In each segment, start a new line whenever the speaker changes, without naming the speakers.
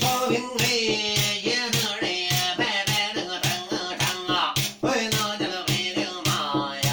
和平嘞，延安人，拍拍！的回流马呀，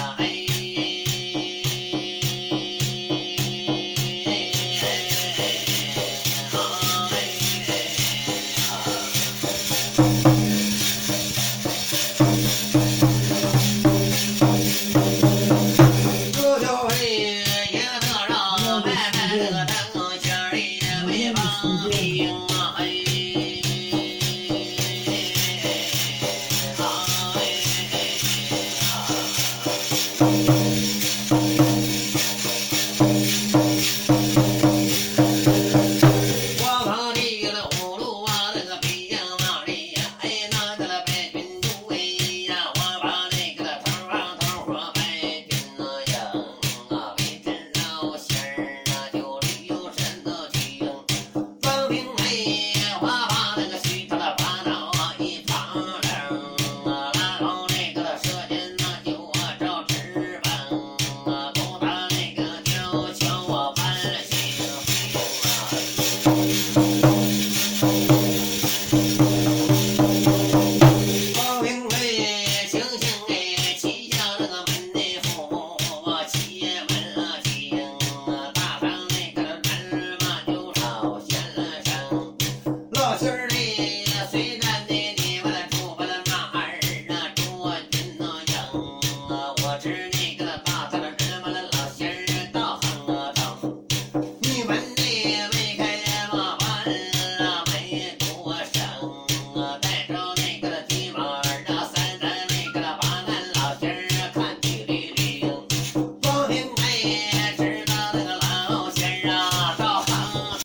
Yeah.